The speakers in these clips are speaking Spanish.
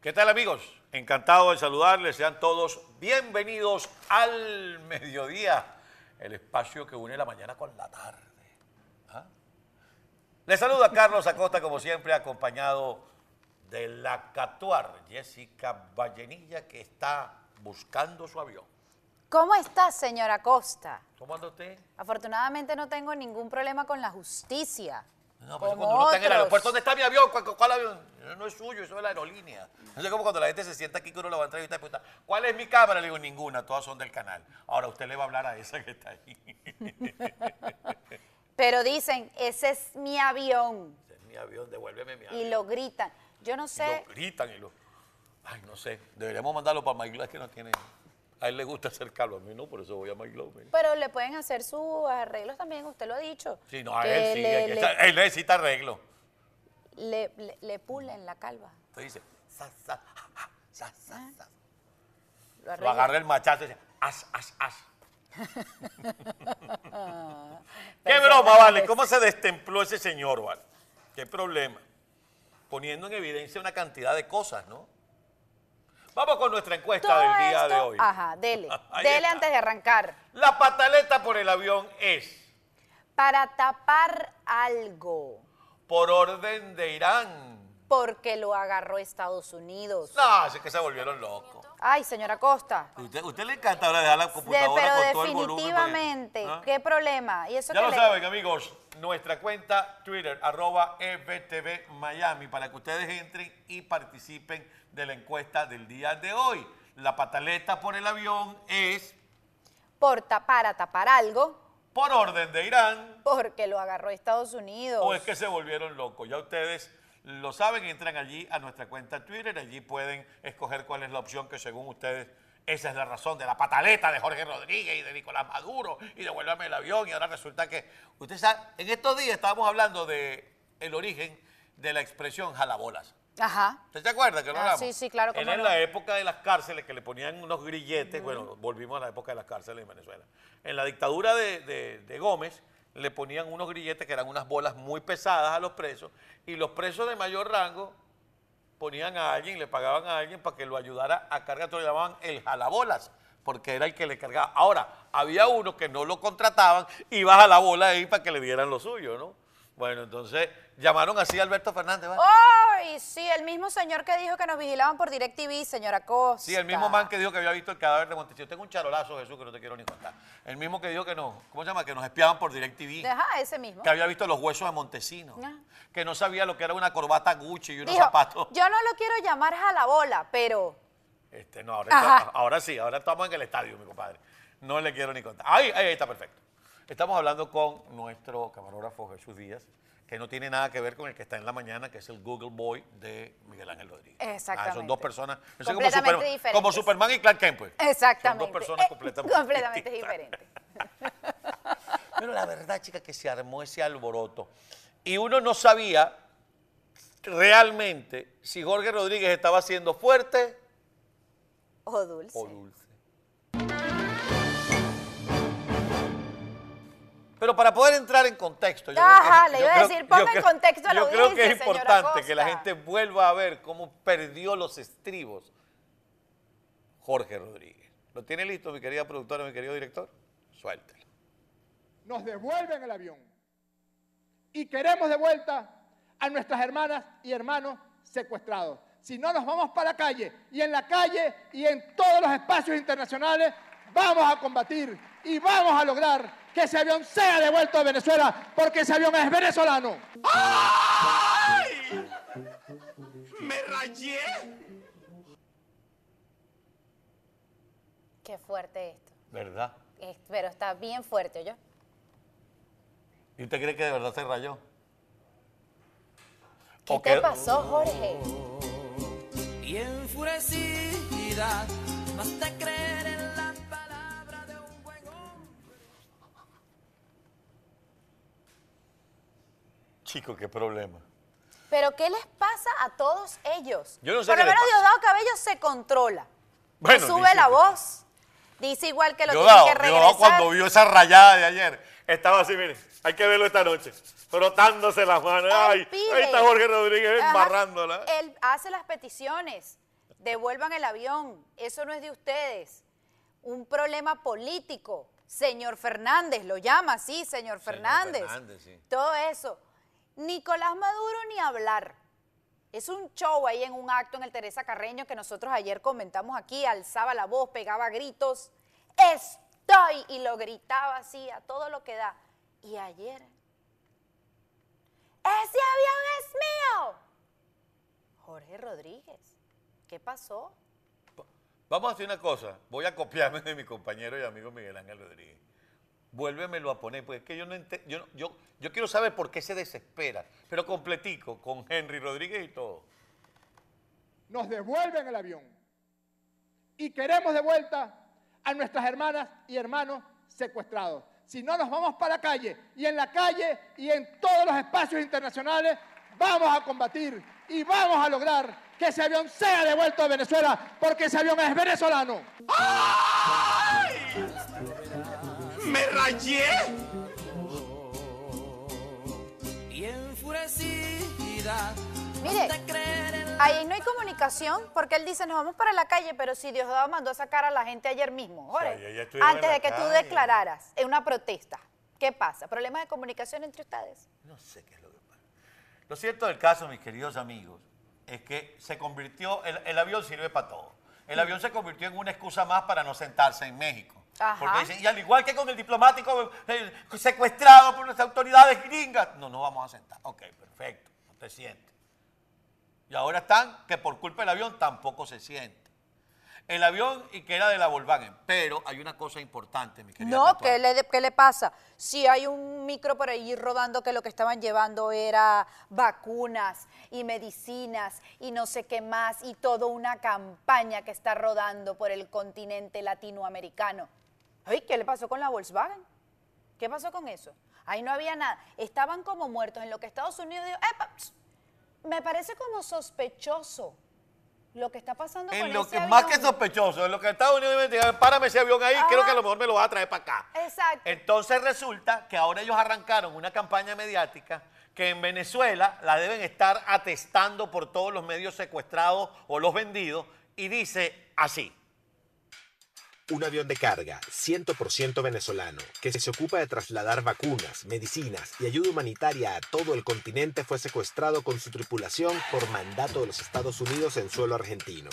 ¿Qué tal amigos? Encantado de saludarles, sean todos bienvenidos al mediodía, el espacio que une la mañana con la tarde. ¿Ah? Les saluda Carlos Acosta, como siempre, acompañado de la Catuar, Jessica Vallenilla, que está buscando su avión. ¿Cómo está, señora Costa? ¿Cómo anda usted? Afortunadamente no tengo ningún problema con la justicia. No, pero como cuando uno está en el aeropuerto, ¿dónde está mi avión? ¿Cuál, cuál avión? No es suyo, eso es la aerolínea. No sé cómo cuando la gente se sienta aquí que uno lo va a entrevistar y pregunta, ¿cuál es mi cámara? Le digo, ninguna, todas son del canal. Ahora usted le va a hablar a esa que está ahí. Pero dicen, ese es mi avión. Ese es mi avión, devuélveme mi avión. Y lo gritan. Yo no Y sé, lo gritan y lo... Ay, no sé, deberíamos mandarlo para es que no tiene... A él le gusta hacer calor, a mí no, por eso voy a Mike mire. pero le pueden hacer sus arreglos también, usted lo ha dicho. Sí, no, a él sí, le, él necesita arreglo. le- le- le pulen la calva. Usted dice, sa, sa, sa, sa, sa. Lo agarra el machazo y dice, as, as, as. ¿Qué broma, vale? ¿Cómo se destempló ese señor, vale? ¿Qué problema? Poniendo en evidencia una cantidad de cosas, ¿no? Vamos con nuestra encuesta Todo del día de hoy. Ajá, dele. Dele está. antes de arrancar. La pataleta por el avión es Para tapar algo. por orden de Irán. Porque lo agarró Estados Unidos. No, es que se volvieron locos. Ay, señora Costa. Usted, usted le encanta ahora dejar la computadora pero con todo el volumen. definitivamente, ¿Ah? ¿qué problema? Y eso Ya lo le- saben, amigos, nuestra cuenta Twitter, arroba EBTV Miami, para que ustedes entren y participen de la encuesta del día de hoy. La pataleta por el avión es por ta- para tapar algo, por orden de Irán porque lo agarró Estados Unidos. o es que se volvieron locos. Ya ustedes lo saben, entran allí a nuestra cuenta Twitter, allí pueden escoger cuál es la opción que según ustedes, esa es la razón de la pataleta de Jorge Rodríguez y de Nicolás Maduro y devuélvame el avión y ahora resulta que, usted sabe, en estos días estábamos hablando de el origen de la expresión jalabolas. Ajá. ¿Usted se acuerda que lo Ah, hablamos? sí, sí, claro, Era en no. la época de las cárceles que le ponían unos grilletes, bueno, volvimos a la época de las cárceles en Venezuela. En la dictadura de, de- de Gómez le ponían unos grilletes que eran unas bolas muy pesadas a los presos y los presos de mayor rango ponían a alguien, le pagaban a alguien para que lo ayudara a cargar, lo llamaban el jalabolas, porque era el que le cargaba. Ahora, había uno que no lo contrataban, iba a la bola ahí para que le dieran lo suyo, ¿no? Bueno, entonces llamaron así a Alberto Fernández, ¿vale? ¡Ay! Sí, el mismo señor que dijo que nos vigilaban por DirecTV, señora Costa. Sí, el mismo man que dijo que había visto el cadáver de Montesinos. Tengo un charolazo, Jesús, que no te quiero ni contar. El mismo que dijo que no, ¿cómo se llama? Que nos espiaban por DirecTV. Ajá, ese mismo. Que había visto los huesos de Montesinos. Ah. Que no sabía lo que era una corbata Gucci y unos Dijo, zapatos. yo no lo quiero llamar jalabola, pero... Este, no, ahora, está- ahora sí, ahora estamos en el estadio, mi compadre. No le quiero ni contar. Ahí, ahí está perfecto. Estamos hablando con nuestro camarógrafo Jesús Díaz, que no tiene nada que ver con el que está en la mañana, que es el Google Boy de Miguel Ángel Rodríguez. Ah, son Exactamente. dos personas. es como, Completamente Superman, diferentes. como Superman y Clark Kent, pues. Exactamente. Son dos personas Eh, completamente, completamente diferentes. Pero la verdad, chica, que se armó ese alboroto. Y uno no sabía realmente si Jorge Rodríguez estaba siendo fuerte O dulce. o dulce. Pero para poder entrar en contexto, yo Ajá, creo que, le yo iba a creo- decir, ponga en contexto a la Yo creo que es importante que la gente vuelva a ver cómo perdió los estribos Jorge Rodríguez. ¿Lo tiene listo, mi querida productora, mi querido director? Suéltelo. nos devuelven el avión. Y queremos de vuelta a nuestras hermanas y hermanos secuestrados. Si no, nos vamos para la calle. Y en la calle y en todos los espacios internacionales vamos a combatir y vamos a lograr que ese avión sea devuelto a Venezuela, porque ese avión es venezolano. ¡Ay! ¡Me rayé! Qué fuerte esto. ¿Verdad? Es- pero está bien fuerte, ¿yo? ¿Y usted cree que de verdad se rayó? ¿Qué ¿O te pasó, Jorge? Y enfurecida, basta creer en la Chico, qué problema. ¿Pero qué les pasa a todos ellos? Yo no sé Por lo menos. Diosdado Cabello se controla. Bueno, sube dice la voz. Dice igual que lo Diosdado, tiene que Diosdado regresar. cuando vio esa rayada de ayer, estaba así, miren, hay que verlo esta noche, frotándose las manos. Ay, ahí está Jorge Rodríguez Ajá. embarrándola. Él hace las peticiones. devuelvan el avión, eso no es de ustedes. Un problema político. Señor Fernández, lo llama así, señor Fernández. Fernández, sí. Todo eso. Nicolás Maduro ni hablar. Es un show ahí en un acto en el Teresa Carreño que nosotros ayer comentamos aquí, alzaba la voz, pegaba gritos. Estoy y lo gritaba así a todo lo que da. Y ayer, ese avión es mío. Jorge Rodríguez, ¿qué pasó? Vamos a hacer una cosa. Voy a copiarme de mi compañero y amigo Miguel Ángel Rodríguez. Vuélvemelo a poner, porque es que yo no yo, yo, yo quiero saber por qué se desespera, pero completico, con Henry Rodríguez y todo. nos devuelven el avión. Y queremos de vuelta a nuestras hermanas y hermanos secuestrados. Si no, nos vamos para la calle. Y en la calle y en todos los espacios internacionales vamos a combatir y vamos a lograr que ese avión sea devuelto a Venezuela, porque ese avión es venezolano. ¡Me rayé! Y enfurecida, Mire, Ahí no hay comunicación porque él dice nos vamos para la calle, pero si Diosdado mandó a sacar a la gente ayer mismo, Jorge, sea, ya- ya estuvieron antes de que tú declararas en una protesta. ¿Qué pasa? ¿Problemas de comunicación entre ustedes? No sé qué es lo que pasa. Lo cierto del caso, mis queridos amigos, es que se convirtió, el, el avión sirve para todo. El avión se convirtió en una excusa más para no sentarse en México. Ajá. Porque dicen, y al igual que con el diplomático eh, secuestrado por las autoridades gringas, no nos vamos a sentar. Ok, perfecto, no te sientes. Y ahora están que por culpa del avión tampoco se siente. El avión y que era de la Volkswagen. Pero hay una cosa importante, mi querida No. ¿qué le, ¿qué le pasa? Si hay un micro por ahí rodando que lo que estaban llevando era vacunas y medicinas y no sé qué más y toda una campaña que está rodando por el continente latinoamericano. Ay, ¿qué le pasó con la Volkswagen? ¿Qué pasó con eso? Ahí no había nada. Estaban como muertos en lo que Estados Unidos dijo, "Epa, me parece como sospechoso lo que está pasando con En lo ese que más que avión". sospechoso, en lo que Estados Unidos me diga, párame ese avión ahí, creo que a lo mejor me lo vas a traer para acá. Exacto. Entonces resulta que ahora ellos arrancaron una campaña mediática que en Venezuela la deben estar atestando por todos los medios secuestrados o los vendidos y dice así. Un avión de carga 100% venezolano que se ocupa de trasladar vacunas, medicinas y ayuda humanitaria a todo el continente fue secuestrado con su tripulación por mandato de los Estados Unidos en suelo argentino,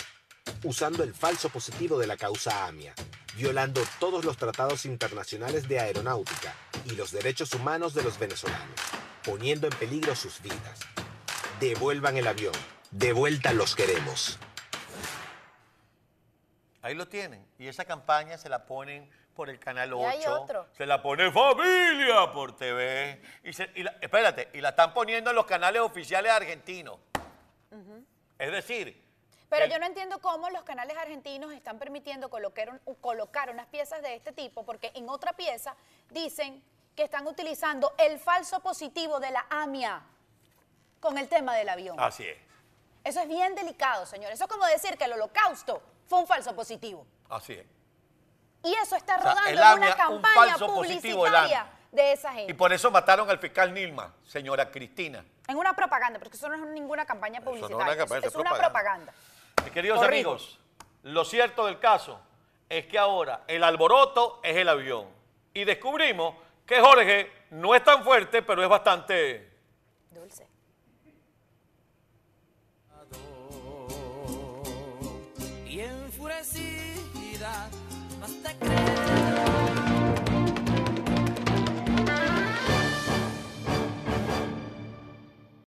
usando el falso positivo de la causa AMIA, violando todos los tratados internacionales de aeronáutica y los derechos humanos de los venezolanos, poniendo en peligro sus vidas. Devuelvan el avión. De vuelta los queremos. Ahí lo tienen. Y esa campaña se la ponen por el Canal 8. Y hay otro. Se la pone Familia por TV. Y, se- y la- espérate, y la están poniendo en los canales oficiales argentinos. Es decir, Pero el- yo no entiendo cómo los canales argentinos están permitiendo colocar, un- colocar unas piezas de este tipo, porque en otra pieza dicen que están utilizando el falso positivo de la AMIA con el tema del avión. así es, Eso es bien delicado, señor. Eso es como decir que el holocausto fue un falso positivo. así es. Y eso está O sea, rodando en una un campaña publicitaria de esa Y gente. por eso mataron al fiscal Nilma, señora Cristina. En una propaganda, porque eso no es ninguna campaña no es una publicitaria. campaña, es, una propaganda. Mis queridos amigos, lo cierto del caso es que ahora el alboroto es el avión. Y descubrimos que Jorge no es tan fuerte, pero es bastante... oscuridad. No te.